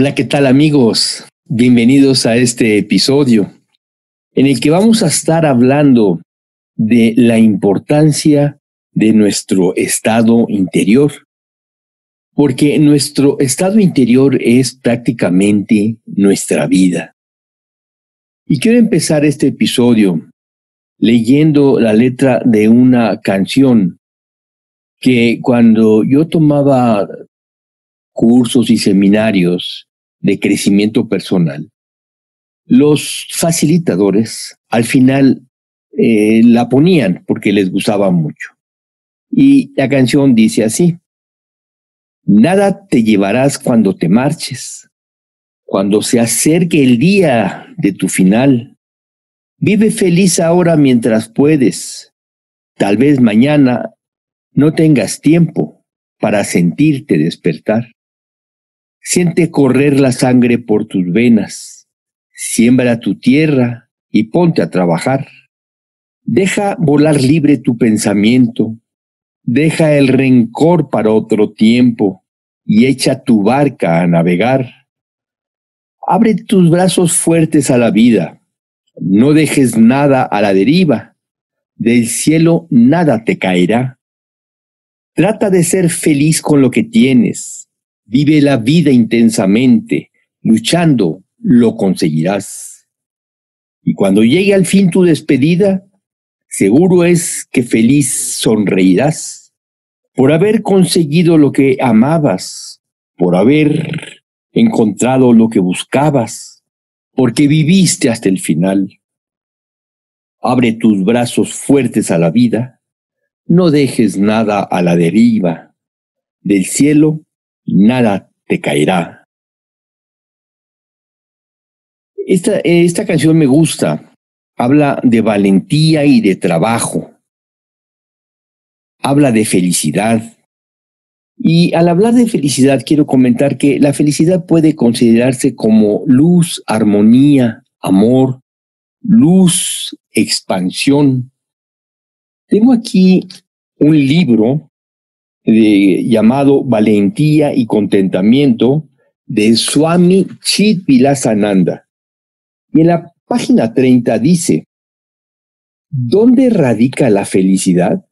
Hola, ¿qué tal amigos? Bienvenidos a este episodio en el que vamos a estar hablando de la importancia de nuestro estado interior, porque nuestro estado interior es prácticamente nuestra vida. Y quiero empezar este episodio leyendo la letra de una canción que cuando yo tomaba cursos y seminarios de crecimiento personal, los facilitadores al final eh, la ponían porque les gustaba mucho. Y la canción dice así, nada te llevarás cuando te marches, cuando se acerque el día de tu final. Vive feliz ahora mientras puedes. Tal vez mañana no tengas tiempo para sentirte despertar. Siente correr la sangre por tus venas, siembra tu tierra y ponte a trabajar. Deja volar libre tu pensamiento, deja el rencor para otro tiempo y echa tu barca a navegar. Abre tus brazos fuertes a la vida, no dejes nada a la deriva, del cielo nada te caerá. Trata de ser feliz con lo que tienes, Vive la vida intensamente, luchando, lo conseguirás. Y cuando llegue al fin tu despedida, seguro es que feliz sonreirás por haber conseguido lo que amabas, por haber encontrado lo que buscabas, porque viviste hasta el final. Abre tus brazos fuertes a la vida, no dejes nada a la deriva. Del cielo nada te caerá. Esta, esta canción me gusta. Habla de valentía y de trabajo. Habla de felicidad. Y al hablar de felicidad quiero comentar que la felicidad puede considerarse como luz, armonía, amor, luz, expansión. Tengo aquí un libro llamado Valentía y Contentamiento de Swami Chitvilasananda. Y en la página 30 dice, ¿dónde radica la felicidad?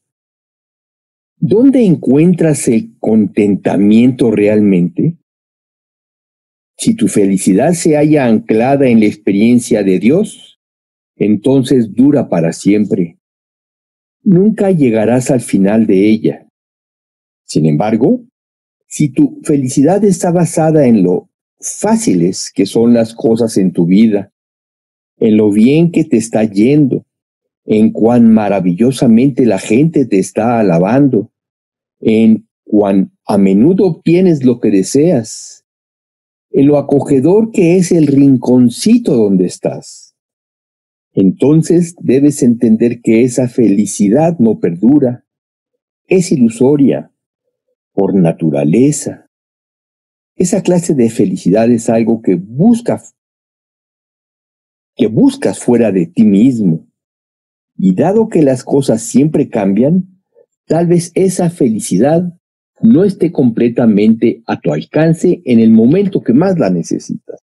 ¿Dónde encuentras el contentamiento realmente? Si tu felicidad se halla anclada en la experiencia de Dios, entonces dura para siempre. Nunca llegarás al final de ella. Sin embargo, si tu felicidad está basada en lo fáciles que son las cosas en tu vida, en lo bien que te está yendo, en cuán maravillosamente la gente te está alabando, en cuán a menudo obtienes lo que deseas, en lo acogedor que es el rinconcito donde estás. Entonces debes entender que esa felicidad no perdura, es ilusoria, por naturaleza. Esa clase de felicidad es algo que buscas, que buscas fuera de ti mismo. Y dado que las cosas siempre cambian, tal vez esa felicidad no esté completamente a tu alcance en el momento que más la necesitas.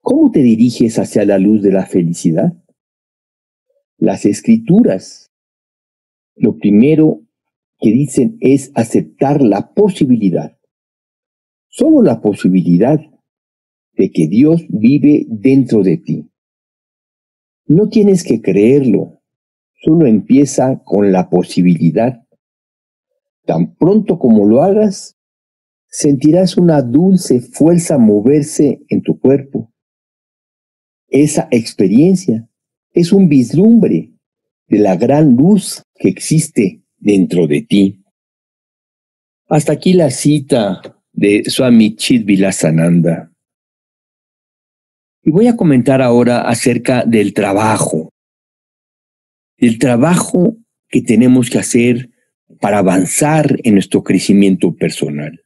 ¿Cómo te diriges hacia la luz de la felicidad? Las escrituras. Lo primero que dicen es aceptar la posibilidad, solo la posibilidad de que Dios vive dentro de ti. No tienes que creerlo, solo empieza con la posibilidad. Tan pronto como lo hagas, sentirás una dulce fuerza moverse en tu cuerpo. Esa experiencia es un vislumbre de la gran luz que existe dentro de ti. Hasta aquí la cita de Swami Chidvilasananda. Y voy a comentar ahora acerca del trabajo, del trabajo que tenemos que hacer para avanzar en nuestro crecimiento personal.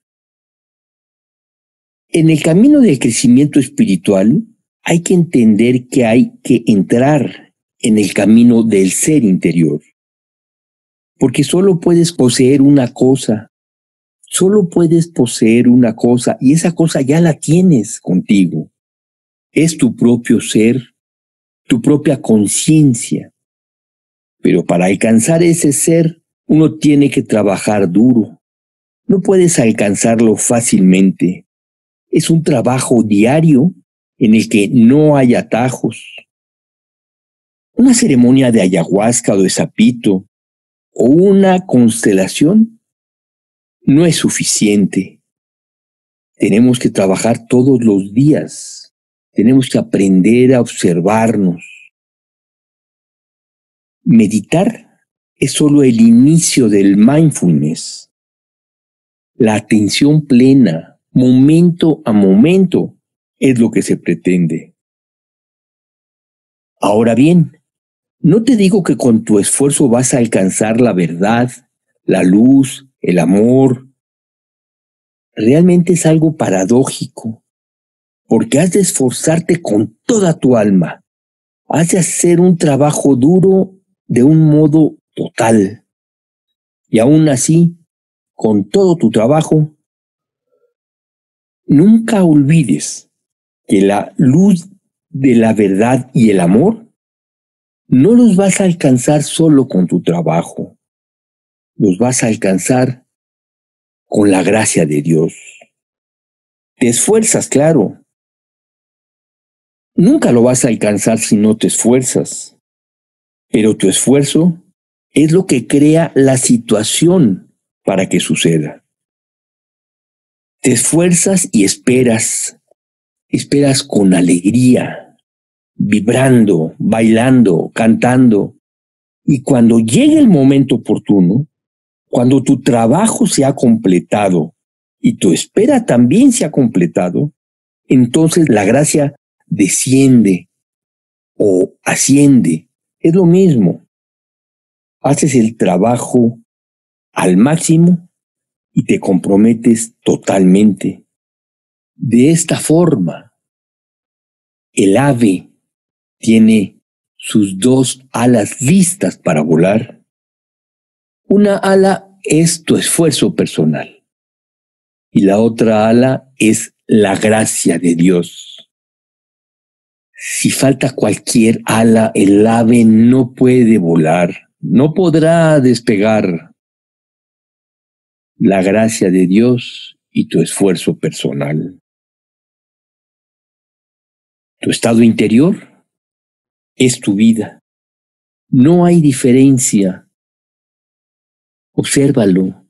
En el camino del crecimiento espiritual hay que entender que hay que entrar en el camino del ser interior, porque solo puedes poseer una cosa, solo puedes poseer una cosa y esa cosa ya la tienes contigo es tu propio ser, tu propia conciencia. Pero para alcanzar ese ser, uno tiene que trabajar duro. No puedes alcanzarlo fácilmente. Es un trabajo diario en el que no hay atajos. Una ceremonia de ayahuasca o de sapito o una constelación no es suficiente. Tenemos que trabajar todos los días tenemos que aprender a observarnos. Meditar es solo el inicio del mindfulness. La atención plena, momento a momento, es lo que se pretende. Ahora bien, no te digo que con tu esfuerzo vas a alcanzar la verdad, la luz, el amor. Realmente es algo paradójico porque has de esforzarte con toda tu alma. Has de hacer un trabajo duro de un modo total. Y aún así, con todo tu trabajo, nunca olvides que la luz de la verdad y el amor no los vas a alcanzar solo con tu trabajo, los vas a alcanzar con la gracia de Dios. Te esfuerzas, claro, Nunca lo vas a alcanzar si no te esfuerzas, pero tu esfuerzo es lo que crea la situación para que suceda. Te esfuerzas y esperas, esperas con alegría, vibrando, bailando, cantando, y cuando llegue el momento oportuno, cuando tu trabajo se ha completado y tu espera también se ha completado, entonces la gracia desciende o asciende. Es lo mismo. Haces el trabajo al máximo y te comprometes totalmente. De esta forma, el ave tiene sus dos alas listas para volar. Una ala es tu esfuerzo personal y la otra ala es la gracia de Dios. Si falta cualquier ala, el ave no puede volar, no podrá despegar. La gracia de Dios y tu esfuerzo personal. Tu estado interior es tu vida. No hay diferencia. Obsérvalo.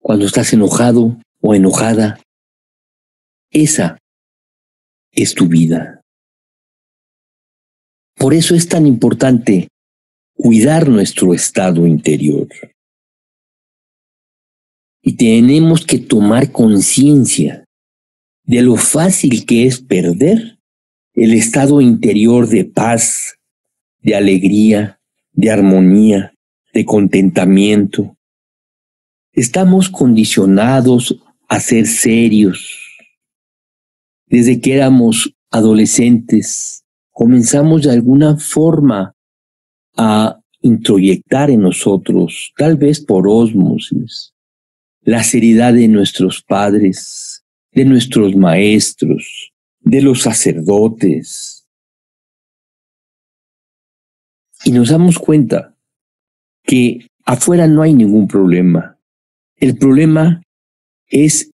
Cuando estás enojado o enojada, esa es tu vida. Por eso es tan importante cuidar nuestro estado interior. Y tenemos que tomar conciencia de lo fácil que es perder el estado interior de paz, de alegría, de armonía, de contentamiento. Estamos condicionados a ser serios. Desde que éramos adolescentes, comenzamos de alguna forma a introyectar en nosotros, tal vez por ósmosis, la seriedad de nuestros padres, de nuestros maestros, de los sacerdotes. Y nos damos cuenta que afuera no hay ningún problema. El problema es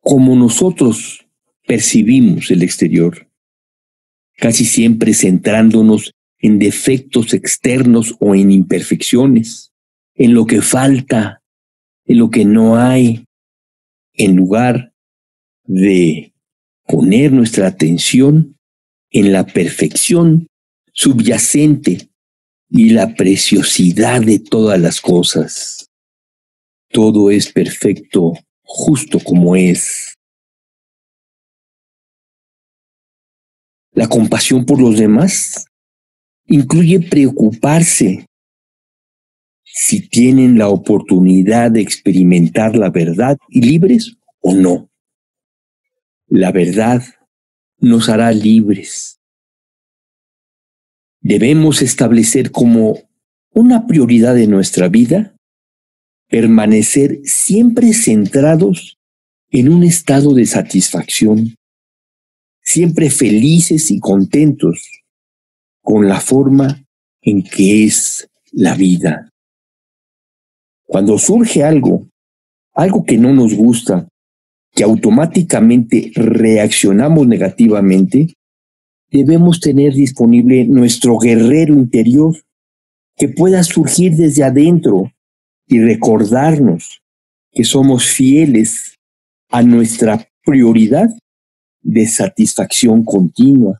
como nosotros percibimos el exterior casi siempre centrándonos en defectos externos o en imperfecciones, en lo que falta, en lo que no hay, en lugar de poner nuestra atención en la perfección subyacente y la preciosidad de todas las cosas. todo es perfecto justo como es. La compasión por los demás incluye preocuparse si tienen la oportunidad de experimentar la verdad y libres o no. La verdad nos hará libres. Debemos establecer como una prioridad de nuestra vida permanecer siempre centrados en un estado de satisfacción, siempre felices y contentos con la forma en que es la vida. Cuando surge algo, algo que no nos gusta, que automáticamente reaccionamos negativamente, debemos tener disponible nuestro guerrero interior que pueda surgir desde adentro y recordarnos que somos fieles a nuestra prioridad de satisfacción continua.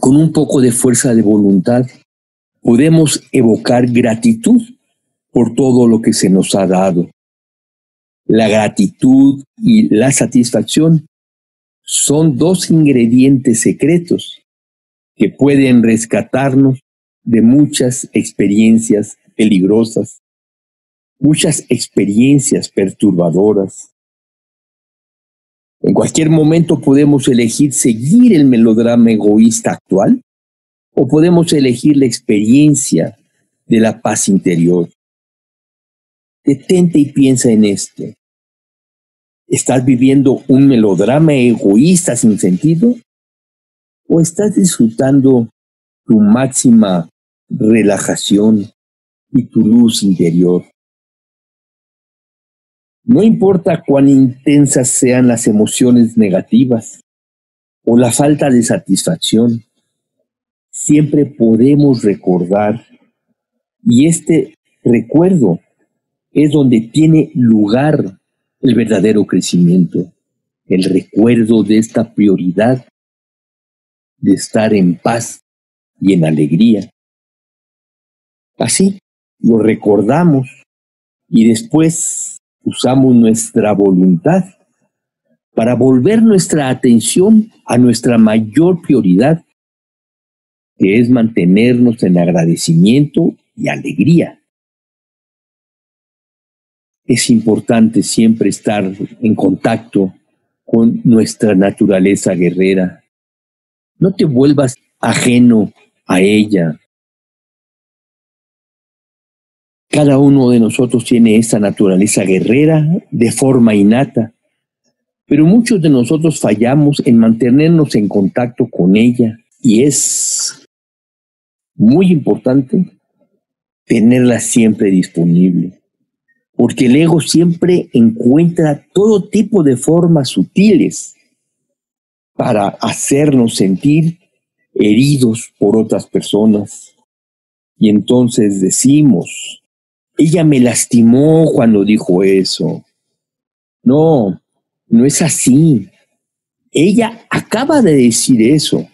Con un poco de fuerza de voluntad, podemos evocar gratitud por todo lo que se nos ha dado. La gratitud y la satisfacción son dos ingredientes secretos que pueden rescatarnos de muchas experiencias peligrosas, muchas experiencias perturbadoras. En cualquier momento podemos elegir seguir el melodrama egoísta actual o podemos elegir la experiencia de la paz interior. Detente y piensa en esto. ¿Estás viviendo un melodrama egoísta sin sentido? ¿O estás disfrutando tu máxima relajación y tu luz interior? No importa cuán intensas sean las emociones negativas o la falta de satisfacción, siempre podemos recordar y este recuerdo es donde tiene lugar el verdadero crecimiento, el recuerdo de esta prioridad de estar en paz y en alegría. Así lo recordamos y después usamos nuestra voluntad para volver nuestra atención a nuestra mayor prioridad, que es mantenernos en agradecimiento y alegría. Es importante siempre estar en contacto con nuestra naturaleza guerrera. No te vuelvas ajeno a ella. Cada uno de nosotros tiene esta naturaleza guerrera de forma innata, pero muchos de nosotros fallamos en mantenernos en contacto con ella y es muy importante tenerla siempre disponible, porque el ego siempre encuentra todo tipo de formas sutiles para hacernos sentir heridos por otras personas. Y entonces decimos, ella me lastimó cuando dijo eso. No, no es así. Ella acaba de decir eso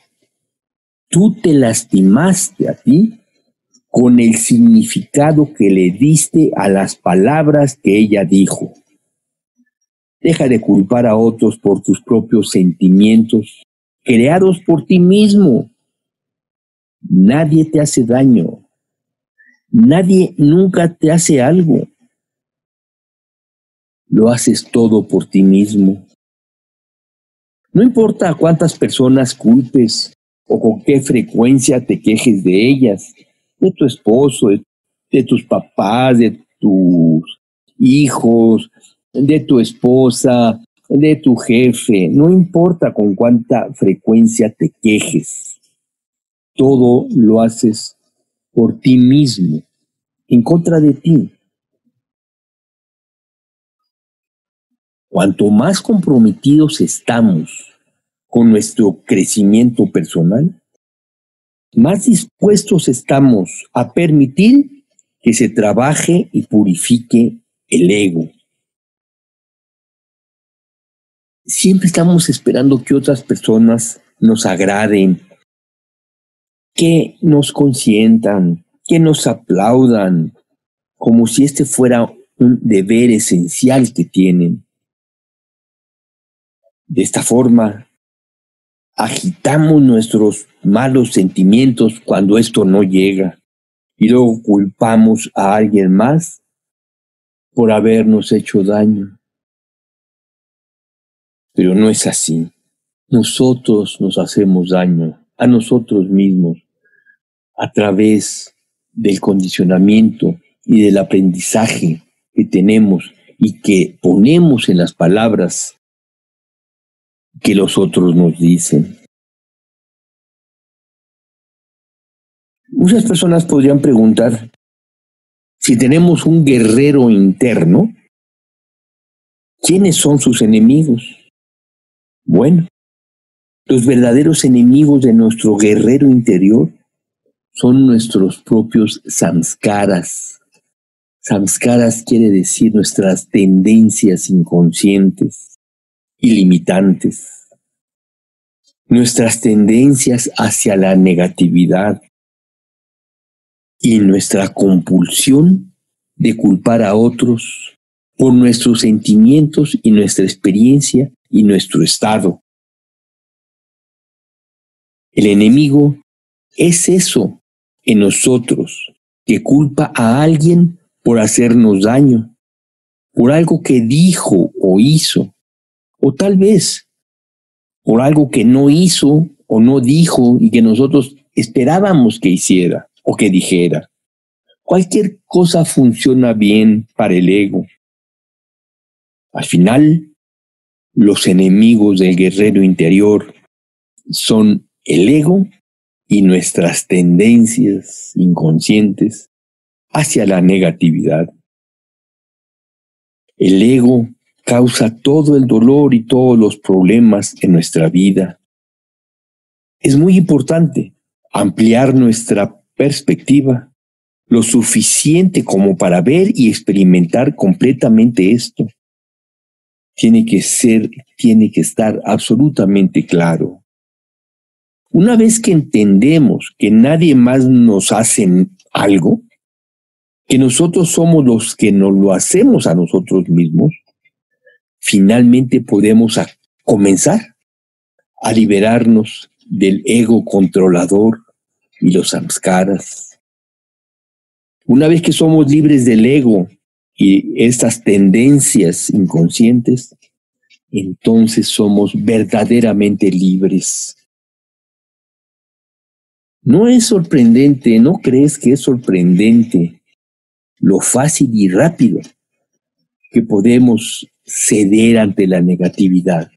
tú te lastimaste a ti con el significado que le diste a las palabras que ella dijo. Deja de culpar a otros por tus propios sentimientos creados por ti mismo. Nadie te hace daño. Nadie nunca te hace algo. Lo haces todo por ti mismo. No importa cuántas personas culpes o con qué frecuencia te quejes de ellas, de tu esposo, de, tus papás, de tus hijos, de tu esposa, de tu jefe, no importa con cuánta frecuencia te quejes, todo lo haces por ti mismo, en contra de ti. Cuanto más comprometidos estamos con nuestro crecimiento personal, más dispuestos estamos a permitir que se trabaje y purifique el ego. Siempre estamos esperando que otras personas nos agraden, que nos consientan, que nos aplaudan como si este fuera un deber esencial que tienen. De esta forma, agitamos nuestros malos sentimientos cuando esto no llega y luego culpamos a alguien más por habernos hecho daño. Pero no es así. Nosotros nos hacemos daño a nosotros mismos a través del condicionamiento y del aprendizaje que tenemos y que ponemos en las palabras que los otros nos dicen. Muchas personas podrían preguntar si tenemos un guerrero interno, ¿quiénes son sus enemigos? Bueno, los verdaderos enemigos de nuestro guerrero interior son nuestros propios samskaras. Samskaras quiere decir nuestras tendencias inconscientes y limitantes, nuestras tendencias hacia la negatividad y nuestra compulsión de culpar a otros por nuestros sentimientos y nuestra experiencia y nuestro estado. El enemigo es eso en nosotros que culpa a alguien por hacernos daño, por algo que dijo o hizo, o tal vez por algo que no hizo o no dijo y que nosotros esperábamos que hiciera o que dijera. Cualquier cosa funciona bien para el ego. Al final, los enemigos del guerrero interior son el ego y nuestras tendencias inconscientes hacia la negatividad. El ego causa todo el dolor y todos los problemas en nuestra vida. Es muy importante ampliar nuestra perspectiva lo suficiente como para ver y experimentar completamente esto. Tiene que ser, tiene que estar absolutamente claro. Una vez que entendemos que nadie más nos hace algo, que nosotros somos los que nos lo hacemos a nosotros mismos, finalmente podemos comenzar a liberarnos del ego controlador y los samskaras. Una vez que somos libres del ego y estas tendencias inconscientes, entonces somos verdaderamente libres ¿No es sorprendente, no crees que es sorprendente lo fácil y rápido que podemos ceder ante la negatividad?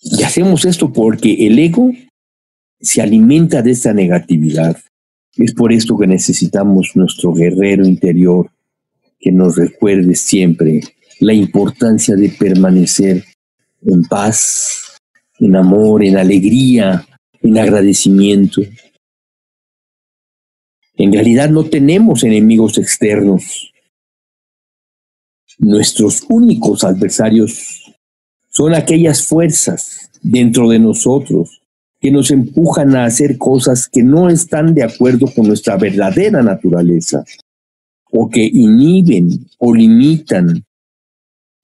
Y hacemos esto porque el ego se alimenta de esa negatividad. Es por esto que necesitamos nuestro guerrero interior que nos recuerde siempre la importancia de permanecer en paz, en amor, en alegría, en agradecimiento. En realidad no tenemos enemigos externos. Nuestros únicos adversarios son aquellas fuerzas dentro de nosotros que nos empujan a hacer cosas que no están de acuerdo con nuestra verdadera naturaleza o que inhiben o limitan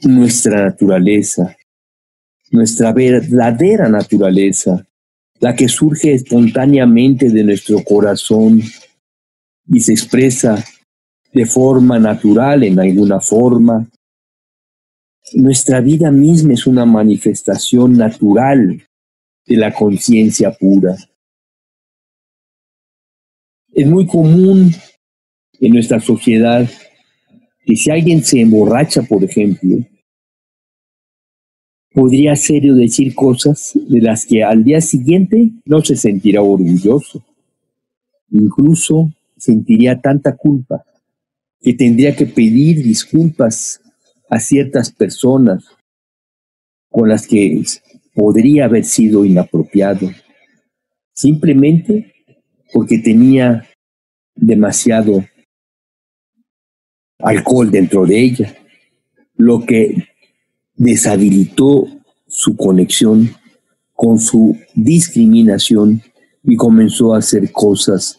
nuestra naturaleza, nuestra verdadera naturaleza, la que surge espontáneamente de nuestro corazón y se expresa de forma natural en alguna forma. Nuestra vida misma es una manifestación natural de la conciencia pura. Es muy común en nuestra sociedad que si alguien se emborracha, por ejemplo, podría hacer o decir cosas de las que al día siguiente no se sentirá orgulloso. Incluso sentiría tanta culpa que tendría que pedir disculpas a ciertas personas con las que podría haber sido inapropiado, simplemente porque tenía demasiado alcohol dentro de ella, lo que deshabilitó su conexión con su discriminación y comenzó a hacer cosas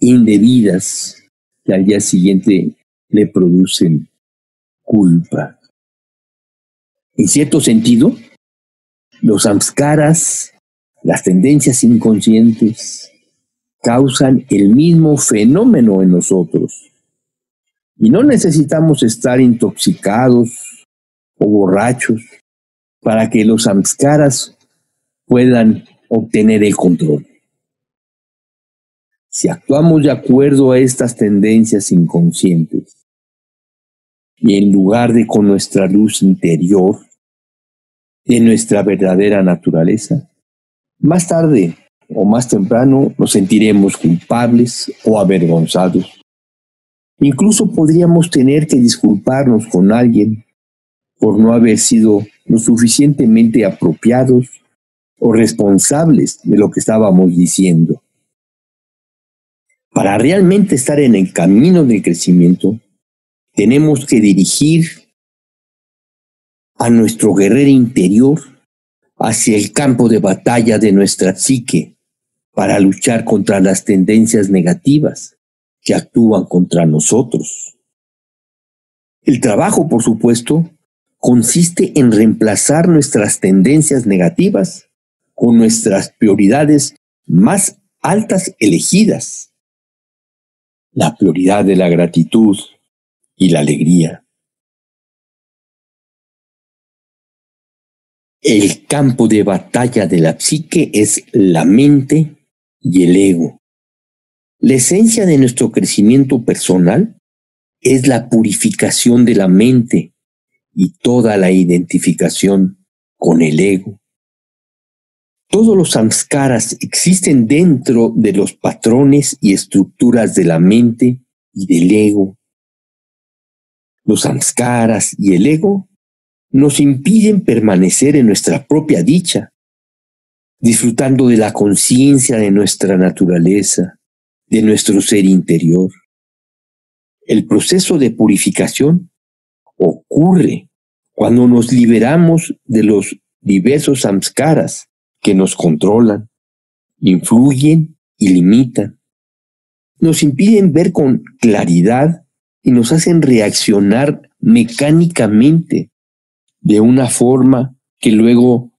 indebidas al día siguiente le producen culpa. En cierto sentido, los samskaras, las tendencias inconscientes, causan el mismo fenómeno en nosotros. Y no necesitamos estar intoxicados o borrachos para que los samskaras puedan obtener el control. Si actuamos de acuerdo a estas tendencias inconscientes y en lugar de con nuestra luz interior, de nuestra verdadera naturaleza, más tarde o más temprano nos sentiremos culpables o avergonzados. Incluso podríamos tener que disculparnos con alguien por no haber sido lo suficientemente apropiados o responsables de lo que estábamos diciendo. Para realmente estar en el camino del crecimiento, tenemos que dirigir a nuestro guerrero interior hacia el campo de batalla de nuestra psique para luchar contra las tendencias negativas que actúan contra nosotros. El trabajo, por supuesto, consiste en reemplazar nuestras tendencias negativas con nuestras prioridades más altas elegidas. La prioridad de la gratitud y la alegría. El campo de batalla de la psique es la mente y el ego. La esencia de nuestro crecimiento personal es la purificación de la mente y toda la identificación con el ego. Todos los samskaras existen dentro de los patrones y estructuras de la mente y del ego. Los samskaras y el ego nos impiden permanecer en nuestra propia dicha, disfrutando de la conciencia de nuestra naturaleza, de nuestro ser interior. El proceso de purificación ocurre cuando nos liberamos de los diversos samskaras que nos controlan, influyen y limitan. Nos impiden ver con claridad y nos hacen reaccionar mecánicamente de una forma que luego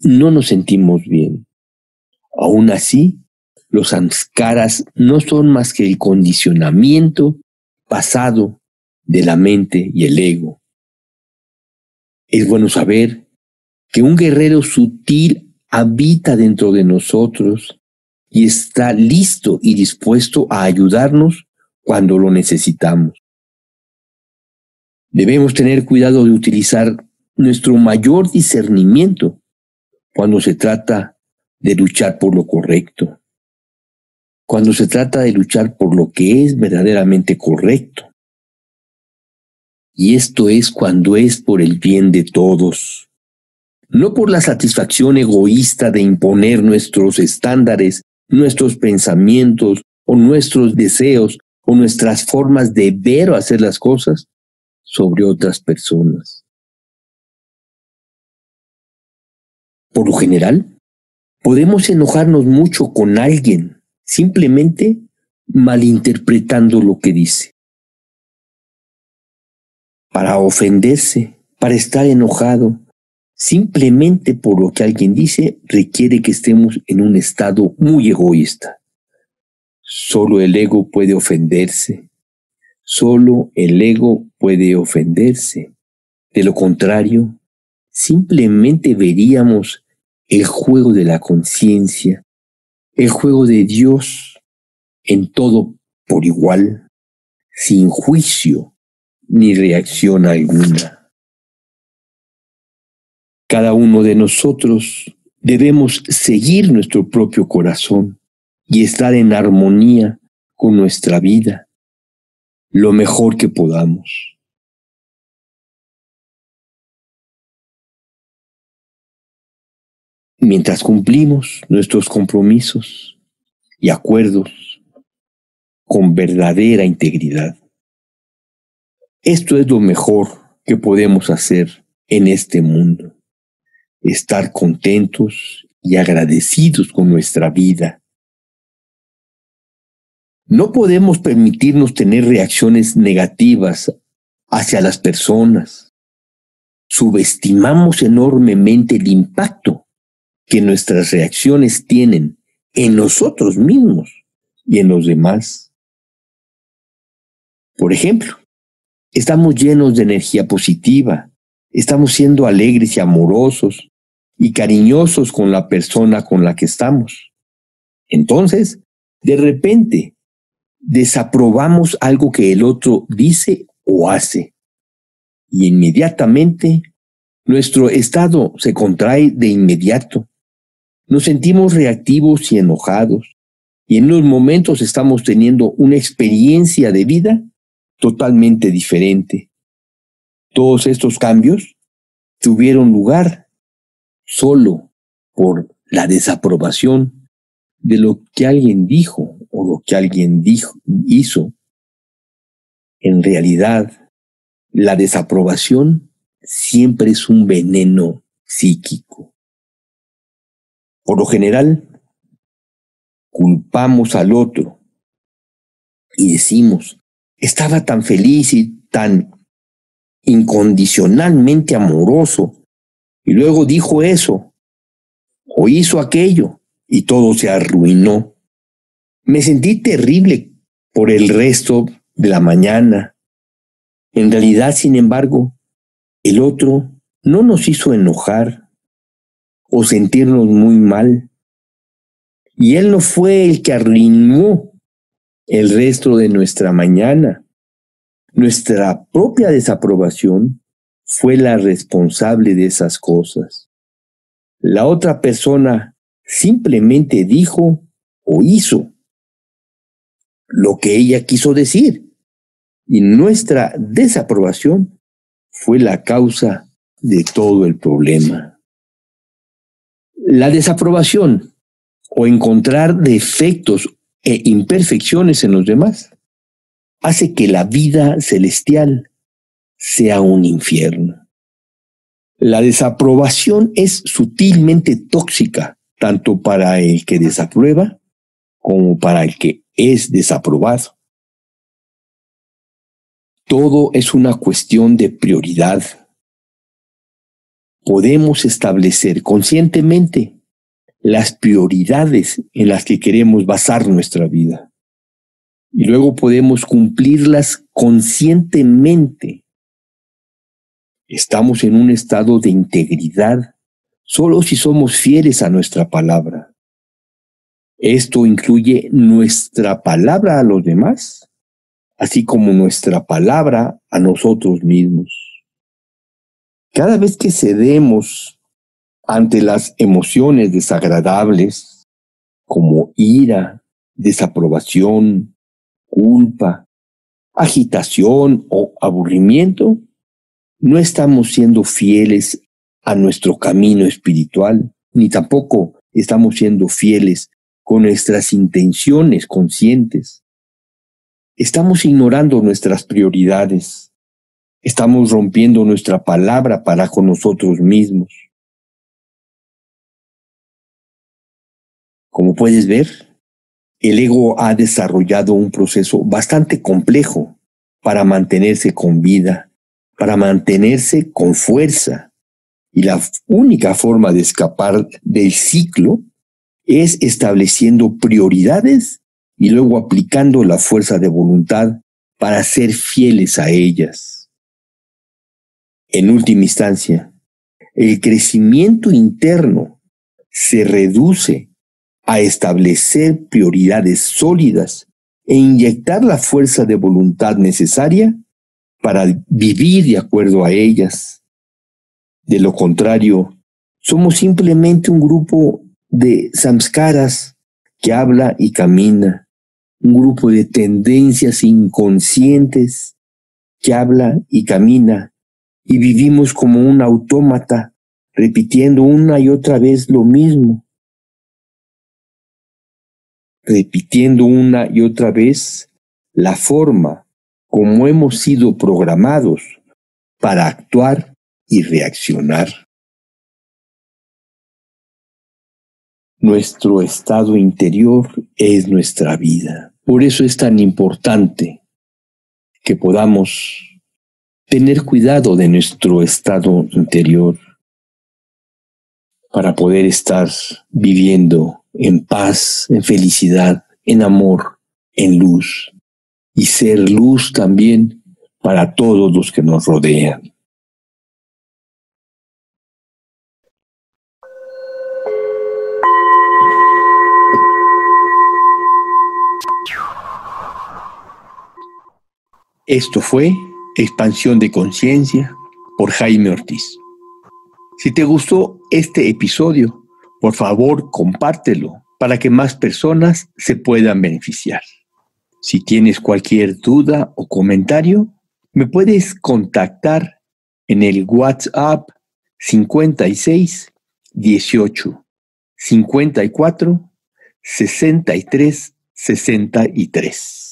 no nos sentimos bien. Aún así, los samskaras no son más que el condicionamiento pasado de la mente y el ego. Es bueno saber que un guerrero sutil habita dentro de nosotros y está listo y dispuesto a ayudarnos cuando lo necesitamos. Debemos tener cuidado de utilizar nuestro mayor discernimiento cuando se trata de luchar por lo correcto, cuando se trata de luchar por lo que es verdaderamente correcto. Y esto es cuando es por el bien de todos, no por la satisfacción egoísta de imponer nuestros estándares, nuestros pensamientos o nuestros deseos o nuestras formas de ver o hacer las cosas sobre otras personas. Por lo general, podemos enojarnos mucho con alguien simplemente malinterpretando lo que dice para ofenderse, para estar enojado. Simplemente por lo que alguien dice requiere que estemos en un estado muy egoísta. Solo el ego puede ofenderse. Solo el ego puede ofenderse. De lo contrario, simplemente veríamos el juego de la conciencia, el juego de Dios en todo por igual, sin juicio, ni reacción alguna. Cada uno de nosotros debemos seguir nuestro propio corazón y estar en armonía con nuestra vida lo mejor que podamos. Mientras cumplimos nuestros compromisos y acuerdos con verdadera integridad. Esto es lo mejor que podemos hacer en este mundo. Estar contentos y agradecidos con nuestra vida. No podemos permitirnos tener reacciones negativas hacia las personas. Subestimamos enormemente el impacto que nuestras reacciones tienen en nosotros mismos y en los demás. Por ejemplo, estamos llenos de energía positiva, estamos siendo alegres y amorosos y cariñosos con la persona con la que estamos. Entonces, de repente, desaprobamos algo que el otro dice o hace. Y inmediatamente nuestro estado se contrae de inmediato. Nos sentimos reactivos y enojados. Y en unos momentos estamos teniendo una experiencia de vida totalmente diferente. Todos estos cambios tuvieron lugar solo por la desaprobación de lo que alguien dijo o lo que alguien dijo, hizo. En realidad, la desaprobación siempre es un veneno psíquico. Por lo general, culpamos al otro y decimos, estaba tan feliz y tan incondicionalmente amoroso, y luego dijo eso, o hizo aquello, y todo se arruinó. Me sentí terrible por el resto de la mañana. En realidad, sin embargo, el otro no nos hizo enojar o sentirnos muy mal. Y Él no fue el que arruinó el resto de nuestra mañana. Nuestra propia desaprobación fue la responsable de esas cosas. La otra persona simplemente dijo o hizo lo que ella quiso decir. Y nuestra desaprobación fue la causa de todo el problema. La desaprobación o encontrar defectos e imperfecciones en los demás hace que la vida celestial sea un infierno. La desaprobación es sutilmente tóxica, tanto para el que desaprueba como para el que es desaprobado. Todo es una cuestión de prioridad. Podemos establecer conscientemente las prioridades en las que queremos basar nuestra vida. Y luego podemos cumplirlas conscientemente. Estamos en un estado de integridad solo si somos fieles a nuestra palabra. Esto incluye nuestra palabra a los demás, así como nuestra palabra a nosotros mismos. Cada vez que cedemos ante las emociones desagradables como ira, desaprobación, culpa, agitación o aburrimiento, no estamos siendo fieles a nuestro camino espiritual, ni tampoco estamos siendo fieles con nuestras intenciones conscientes. Estamos ignorando nuestras prioridades. Estamos rompiendo nuestra palabra para con nosotros mismos. Como puedes ver, el ego ha desarrollado un proceso bastante complejo para mantenerse con vida, para mantenerse con fuerza. Y la única forma de escapar del ciclo es estableciendo prioridades y luego aplicando la fuerza de voluntad para ser fieles a ellas. En última instancia, el crecimiento interno se reduce a establecer prioridades sólidas e inyectar la fuerza de voluntad necesaria para vivir de acuerdo a ellas. De lo contrario, somos simplemente un grupo de samskaras que habla y camina, un grupo de tendencias inconscientes que habla y camina, y vivimos como un autómata, repitiendo una y otra vez lo mismo. Repitiendo una y otra vez la forma como hemos sido programados para actuar y reaccionar. Nuestro estado interior es nuestra vida. Por eso es tan importante que podamos tener cuidado de nuestro estado interior para poder estar viviendo en paz, en felicidad, en amor, en luz y ser luz también para todos los que nos rodean. Esto fue Expansión de Conciencia por Jaime Ortiz. Si te gustó este episodio, por favor compártelo para que más personas se puedan beneficiar. Si tienes cualquier duda o comentario, me puedes contactar en el WhatsApp 56 18 54 63 63.